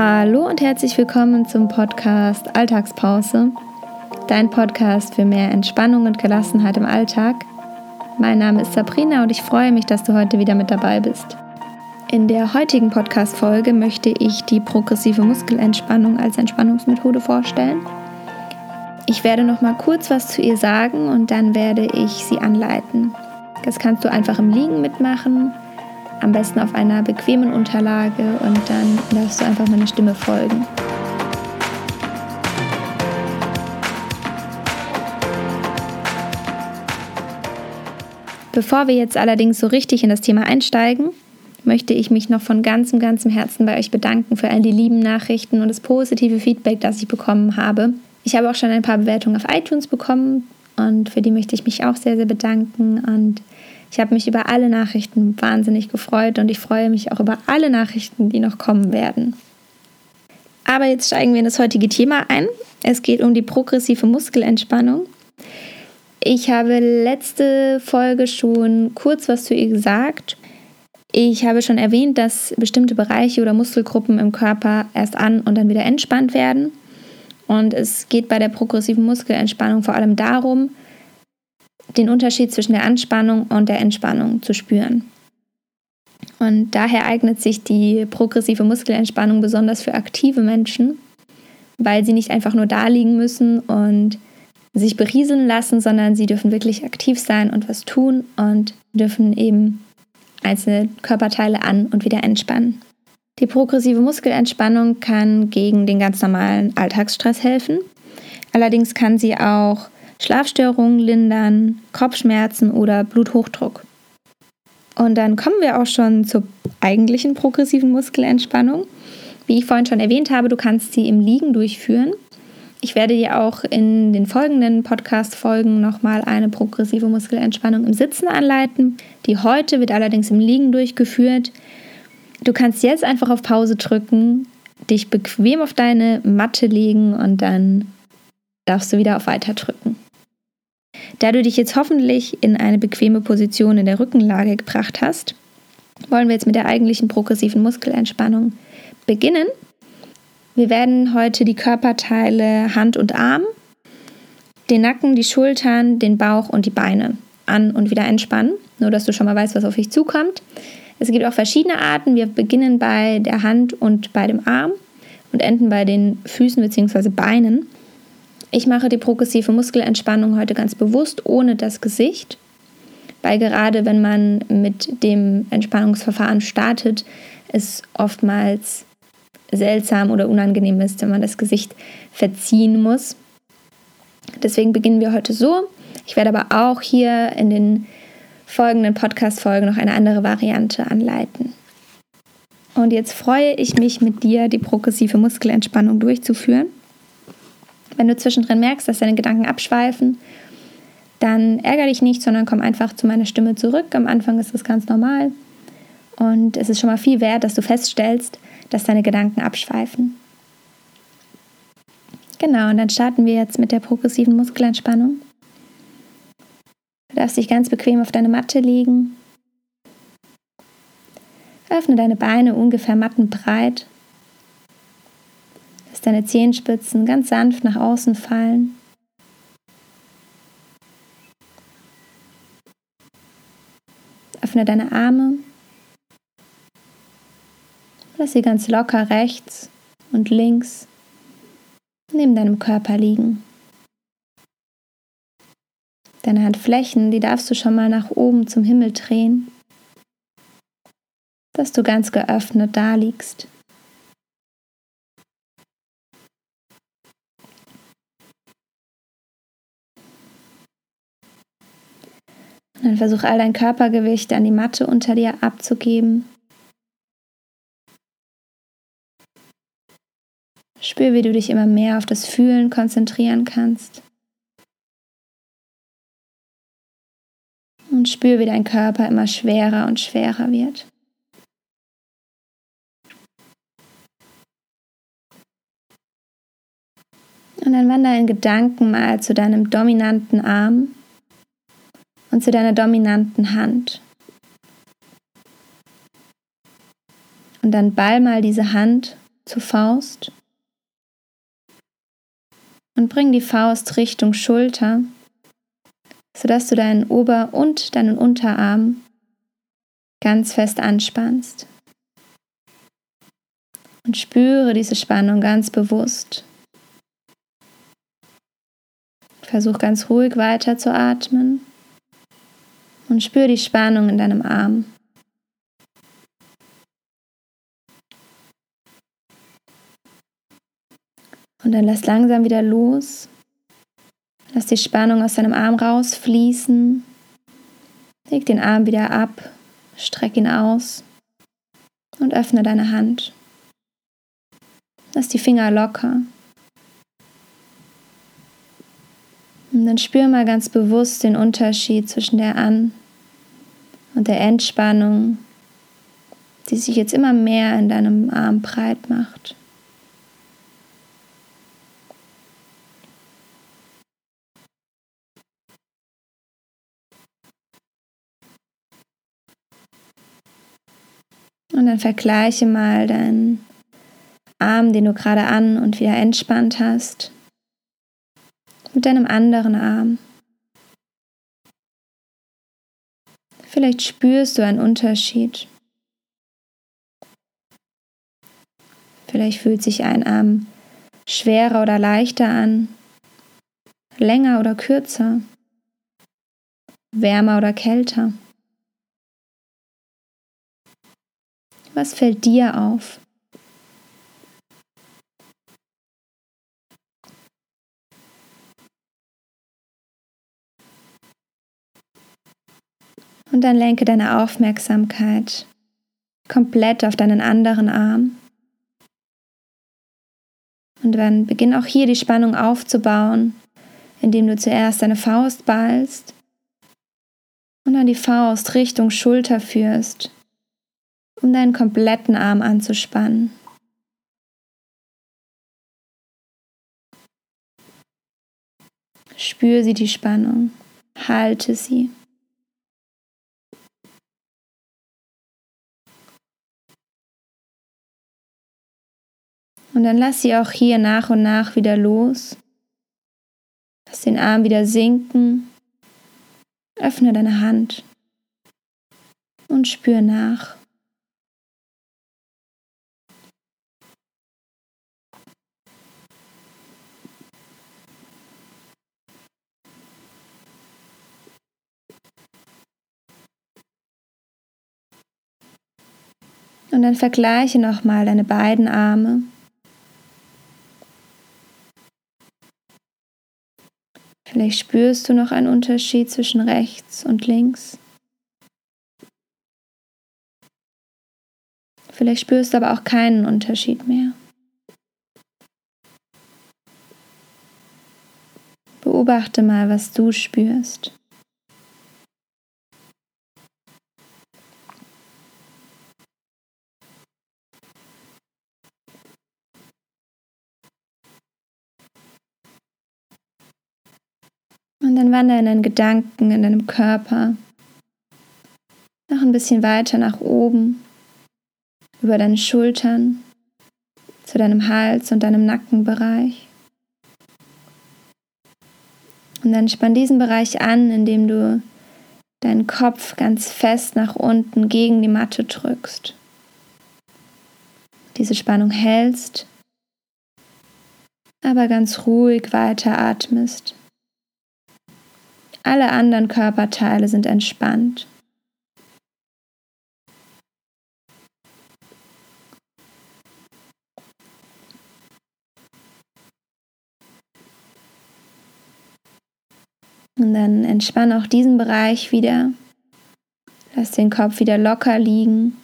Hallo und herzlich willkommen zum Podcast Alltagspause, dein Podcast für mehr Entspannung und Gelassenheit im Alltag. Mein Name ist Sabrina und ich freue mich, dass du heute wieder mit dabei bist. In der heutigen Podcast-Folge möchte ich die progressive Muskelentspannung als Entspannungsmethode vorstellen. Ich werde noch mal kurz was zu ihr sagen und dann werde ich sie anleiten. Das kannst du einfach im Liegen mitmachen am besten auf einer bequemen Unterlage und dann darfst du einfach meiner Stimme folgen. Bevor wir jetzt allerdings so richtig in das Thema einsteigen, möchte ich mich noch von ganzem, ganzem Herzen bei euch bedanken für all die lieben Nachrichten und das positive Feedback, das ich bekommen habe. Ich habe auch schon ein paar Bewertungen auf iTunes bekommen und für die möchte ich mich auch sehr, sehr bedanken und ich habe mich über alle Nachrichten wahnsinnig gefreut und ich freue mich auch über alle Nachrichten, die noch kommen werden. Aber jetzt steigen wir in das heutige Thema ein. Es geht um die progressive Muskelentspannung. Ich habe letzte Folge schon kurz was zu ihr gesagt. Ich habe schon erwähnt, dass bestimmte Bereiche oder Muskelgruppen im Körper erst an und dann wieder entspannt werden. Und es geht bei der progressiven Muskelentspannung vor allem darum, den Unterschied zwischen der Anspannung und der Entspannung zu spüren. Und daher eignet sich die progressive Muskelentspannung besonders für aktive Menschen, weil sie nicht einfach nur da liegen müssen und sich berieseln lassen, sondern sie dürfen wirklich aktiv sein und was tun und dürfen eben einzelne Körperteile an und wieder entspannen. Die progressive Muskelentspannung kann gegen den ganz normalen Alltagsstress helfen. Allerdings kann sie auch Schlafstörungen lindern, Kopfschmerzen oder Bluthochdruck. Und dann kommen wir auch schon zur eigentlichen progressiven Muskelentspannung. Wie ich vorhin schon erwähnt habe, du kannst sie im Liegen durchführen. Ich werde dir auch in den folgenden Podcast-Folgen nochmal eine progressive Muskelentspannung im Sitzen anleiten. Die heute wird allerdings im Liegen durchgeführt. Du kannst jetzt einfach auf Pause drücken, dich bequem auf deine Matte legen und dann darfst du wieder auf Weiter drücken. Da du dich jetzt hoffentlich in eine bequeme Position in der Rückenlage gebracht hast, wollen wir jetzt mit der eigentlichen progressiven Muskelentspannung beginnen. Wir werden heute die Körperteile Hand und Arm, den Nacken, die Schultern, den Bauch und die Beine an und wieder entspannen, nur dass du schon mal weißt, was auf dich zukommt. Es gibt auch verschiedene Arten. Wir beginnen bei der Hand und bei dem Arm und enden bei den Füßen bzw. Beinen. Ich mache die progressive Muskelentspannung heute ganz bewusst ohne das Gesicht, weil gerade wenn man mit dem Entspannungsverfahren startet, es oftmals seltsam oder unangenehm ist, wenn man das Gesicht verziehen muss. Deswegen beginnen wir heute so. Ich werde aber auch hier in den folgenden Podcast-Folgen noch eine andere Variante anleiten. Und jetzt freue ich mich mit dir, die progressive Muskelentspannung durchzuführen. Wenn du zwischendrin merkst, dass deine Gedanken abschweifen, dann ärgere dich nicht, sondern komm einfach zu meiner Stimme zurück. Am Anfang ist das ganz normal. Und es ist schon mal viel wert, dass du feststellst, dass deine Gedanken abschweifen. Genau, und dann starten wir jetzt mit der progressiven Muskelentspannung. Du darfst dich ganz bequem auf deine Matte legen. Öffne deine Beine ungefähr mattenbreit Lass deine Zehenspitzen ganz sanft nach außen fallen. Öffne deine Arme. Lass sie ganz locker rechts und links neben deinem Körper liegen. Deine Handflächen, die darfst du schon mal nach oben zum Himmel drehen, dass du ganz geöffnet da liegst. Versuch all dein Körpergewicht an die Matte unter dir abzugeben. Spür, wie du dich immer mehr auf das Fühlen konzentrieren kannst. Und spür, wie dein Körper immer schwerer und schwerer wird. Und dann wander in Gedanken mal zu deinem dominanten Arm und zu deiner dominanten Hand. Und dann ball mal diese Hand zur Faust und bring die Faust Richtung Schulter, sodass du deinen Ober- und deinen Unterarm ganz fest anspannst. Und spüre diese Spannung ganz bewusst. Versuch ganz ruhig weiter zu atmen und spür die Spannung in deinem Arm. Und dann lass langsam wieder los. Lass die Spannung aus deinem Arm rausfließen. Leg den Arm wieder ab, streck ihn aus und öffne deine Hand. Lass die Finger locker. Dann spür mal ganz bewusst den Unterschied zwischen der An- und der Entspannung, die sich jetzt immer mehr in deinem Arm breit macht. Und dann vergleiche mal deinen Arm, den du gerade an und wieder entspannt hast, mit deinem anderen Arm. Vielleicht spürst du einen Unterschied. Vielleicht fühlt sich ein Arm schwerer oder leichter an, länger oder kürzer, wärmer oder kälter. Was fällt dir auf? Und dann lenke deine Aufmerksamkeit komplett auf deinen anderen Arm. Und dann beginn auch hier die Spannung aufzubauen, indem du zuerst deine Faust ballst und dann die Faust Richtung Schulter führst um deinen kompletten Arm anzuspannen. Spür sie die Spannung, halte sie. Und dann lass sie auch hier nach und nach wieder los. Lass den Arm wieder sinken. Öffne deine Hand und spür nach. Und dann vergleiche nochmal deine beiden Arme. Vielleicht spürst du noch einen Unterschied zwischen rechts und links. Vielleicht spürst du aber auch keinen Unterschied mehr. Beobachte mal, was du spürst. Und dann wandere in deinen Gedanken, in deinem Körper noch ein bisschen weiter nach oben, über deine Schultern, zu deinem Hals und deinem Nackenbereich. Und dann spann diesen Bereich an, indem du deinen Kopf ganz fest nach unten gegen die Matte drückst. Diese Spannung hältst, aber ganz ruhig weiter atmest. Alle anderen Körperteile sind entspannt. Und dann entspann auch diesen Bereich wieder. Lass den Kopf wieder locker liegen.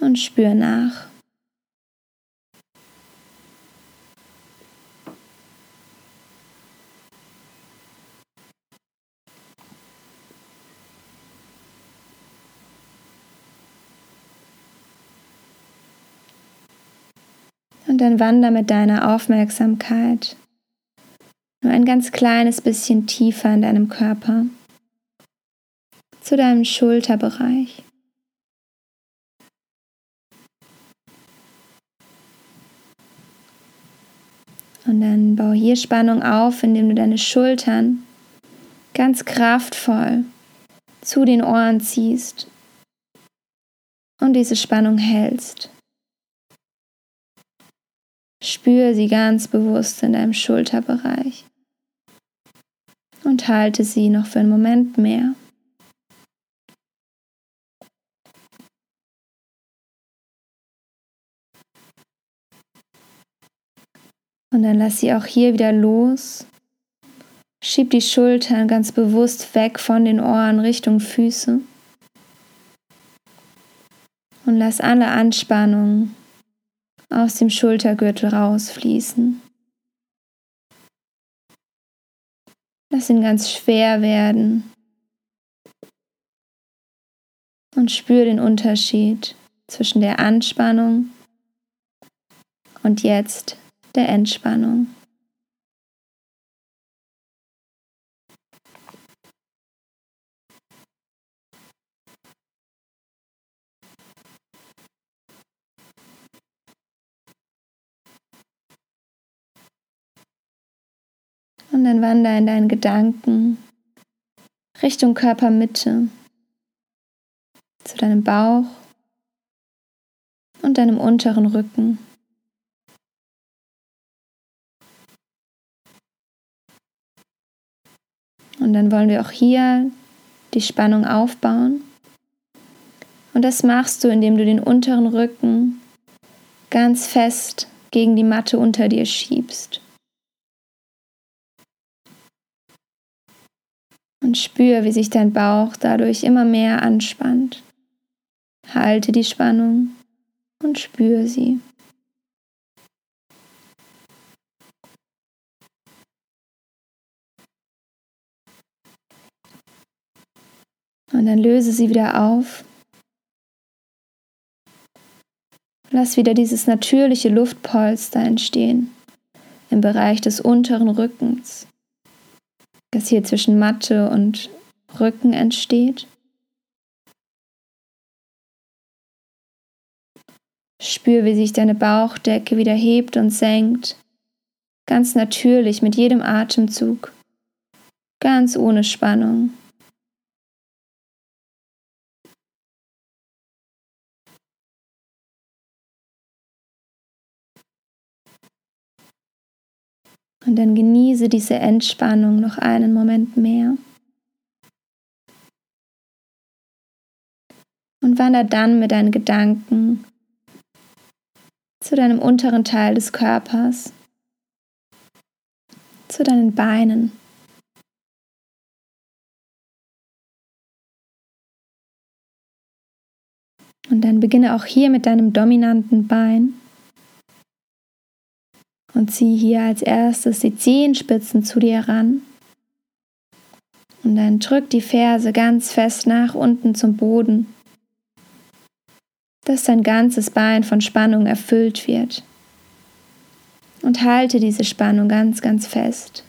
Und spür nach. dann wander mit deiner Aufmerksamkeit nur ein ganz kleines bisschen tiefer in deinem Körper zu deinem Schulterbereich. Und dann baue hier Spannung auf, indem du deine Schultern ganz kraftvoll zu den Ohren ziehst und diese Spannung hältst. Spür sie ganz bewusst in deinem Schulterbereich und halte sie noch für einen Moment mehr. Und dann lass sie auch hier wieder los. Schieb die Schultern ganz bewusst weg von den Ohren Richtung Füße. Und lass alle Anspannung aus dem Schultergürtel rausfließen. Lass ihn ganz schwer werden. Und spür den Unterschied zwischen der Anspannung und jetzt der Entspannung. Und dann wander in deinen Gedanken Richtung Körpermitte, zu deinem Bauch und deinem unteren Rücken. Und dann wollen wir auch hier die Spannung aufbauen. Und das machst du, indem du den unteren Rücken ganz fest gegen die Matte unter dir schiebst. Und spür, wie sich dein Bauch dadurch immer mehr anspannt. Halte die Spannung und spür sie. Und dann löse sie wieder auf. Lass wieder dieses natürliche Luftpolster entstehen im Bereich des unteren Rückens, das hier zwischen Matte und Rücken entsteht. Spür, wie sich deine Bauchdecke wieder hebt und senkt, ganz natürlich mit jedem Atemzug, ganz ohne Spannung. Und dann genieße diese Entspannung noch einen Moment mehr. Und wander dann mit deinen Gedanken zu deinem unteren Teil des Körpers, zu deinen Beinen. Und dann beginne auch hier mit deinem dominanten Bein und zieh hier als erstes die Zehenspitzen zu dir ran. Und dann drück die Ferse ganz fest nach unten zum Boden, dass dein ganzes Bein von Spannung erfüllt wird. Und halte diese Spannung ganz, ganz fest.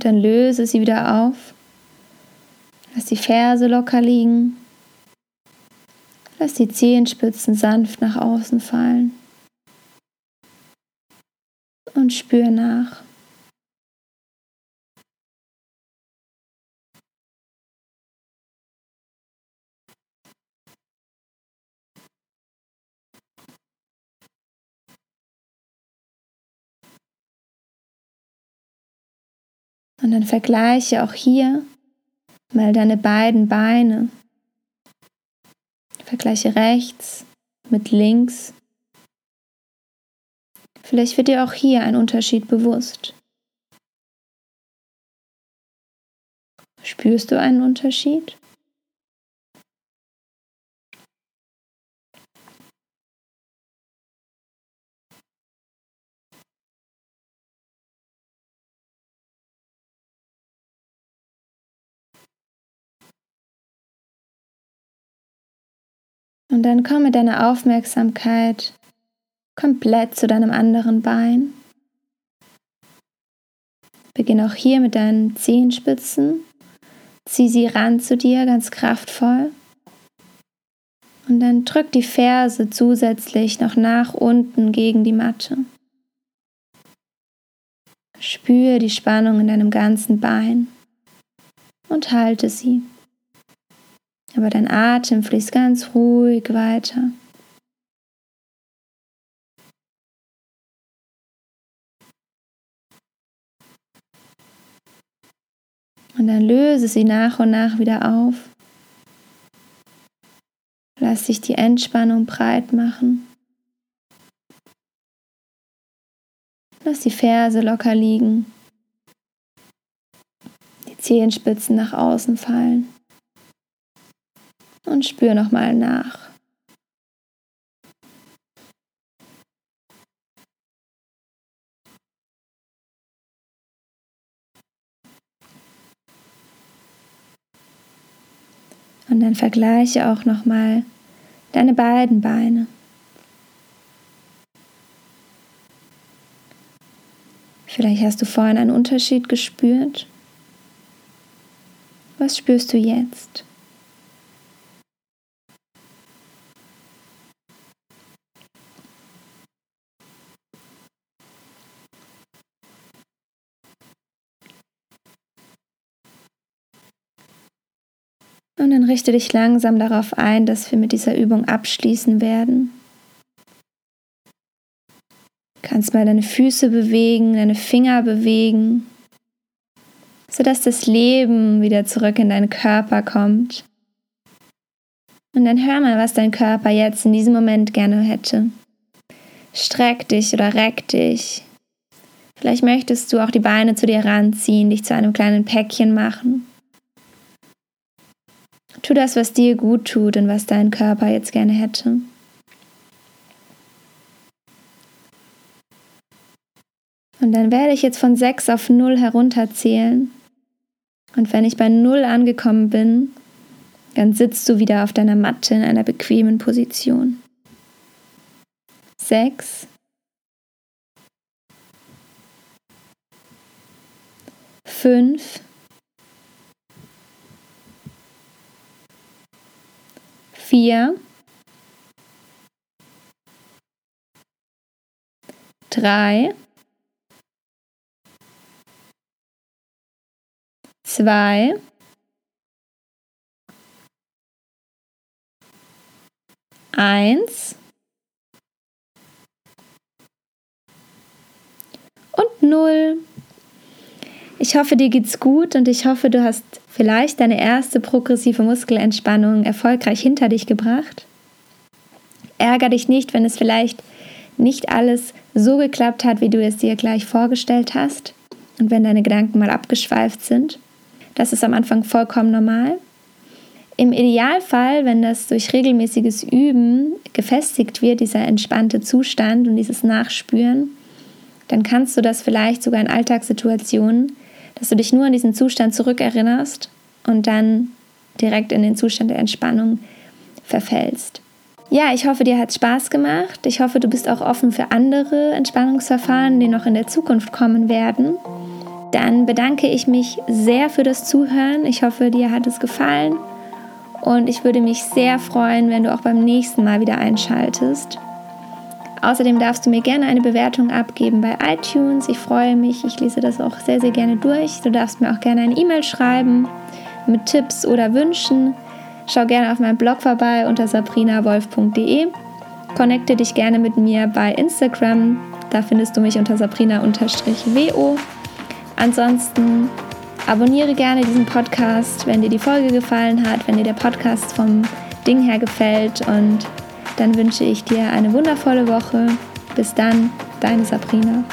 Und dann löse sie wieder auf. Lass die Ferse locker liegen. Lass die Zehenspitzen sanft nach außen fallen. Und spür nach. Und dann vergleiche auch hier mal deine beiden Beine. Vergleiche rechts mit links. Vielleicht wird dir auch hier ein Unterschied bewusst. Spürst du einen Unterschied? Und dann komm mit deiner Aufmerksamkeit komplett zu deinem anderen Bein. Beginn auch hier mit deinen Zehenspitzen. Zieh sie ran zu dir, ganz kraftvoll. Und dann drück die Ferse zusätzlich noch nach unten gegen die Matte. Spüre die Spannung in deinem ganzen Bein und halte sie. Aber dein Atem fließt ganz ruhig weiter. Und dann löse sie nach und nach wieder auf. Lass dich die Entspannung breit machen. Lass die Ferse locker liegen. Die Zehenspitzen nach außen fallen. Und spür nochmal nach. Und dann vergleiche auch nochmal deine beiden Beine. Vielleicht hast du vorhin einen Unterschied gespürt. Was spürst du jetzt? Und dann richte dich langsam darauf ein, dass wir mit dieser Übung abschließen werden. Du kannst mal deine Füße bewegen, deine Finger bewegen, sodass das Leben wieder zurück in deinen Körper kommt. Und dann hör mal, was dein Körper jetzt in diesem Moment gerne hätte. Streck dich oder reck dich. Vielleicht möchtest du auch die Beine zu dir ranziehen, dich zu einem kleinen Päckchen machen. Tu das, was dir gut tut und was dein Körper jetzt gerne hätte. Und dann werde ich jetzt von 6 auf 0 herunterzählen. Und wenn ich bei 0 angekommen bin, dann sitzt du wieder auf deiner Matte in einer bequemen Position. 6. 5. vier, drei, zwei, eins. Und null. Ich hoffe, dir geht's gut und ich hoffe, du hast vielleicht deine erste progressive Muskelentspannung erfolgreich hinter dich gebracht. Ärger dich nicht, wenn es vielleicht nicht alles so geklappt hat, wie du es dir gleich vorgestellt hast und wenn deine Gedanken mal abgeschweift sind. Das ist am Anfang vollkommen normal. Im Idealfall, wenn das durch regelmäßiges Üben gefestigt wird, dieser entspannte Zustand und dieses Nachspüren, dann kannst du das vielleicht sogar in Alltagssituationen dass du dich nur an diesen Zustand zurückerinnerst und dann direkt in den Zustand der Entspannung verfällst. Ja, ich hoffe, dir hat es Spaß gemacht. Ich hoffe, du bist auch offen für andere Entspannungsverfahren, die noch in der Zukunft kommen werden. Dann bedanke ich mich sehr für das Zuhören. Ich hoffe, dir hat es gefallen. Und ich würde mich sehr freuen, wenn du auch beim nächsten Mal wieder einschaltest. Außerdem darfst du mir gerne eine Bewertung abgeben bei iTunes. Ich freue mich, ich lese das auch sehr, sehr gerne durch. Du darfst mir auch gerne eine E-Mail schreiben mit Tipps oder Wünschen. Schau gerne auf meinem Blog vorbei unter sabrinawolf.de. Connecte dich gerne mit mir bei Instagram. Da findest du mich unter sabrina-wo. Ansonsten abonniere gerne diesen Podcast, wenn dir die Folge gefallen hat, wenn dir der Podcast vom Ding her gefällt und dann wünsche ich dir eine wundervolle Woche. Bis dann, deine Sabrina.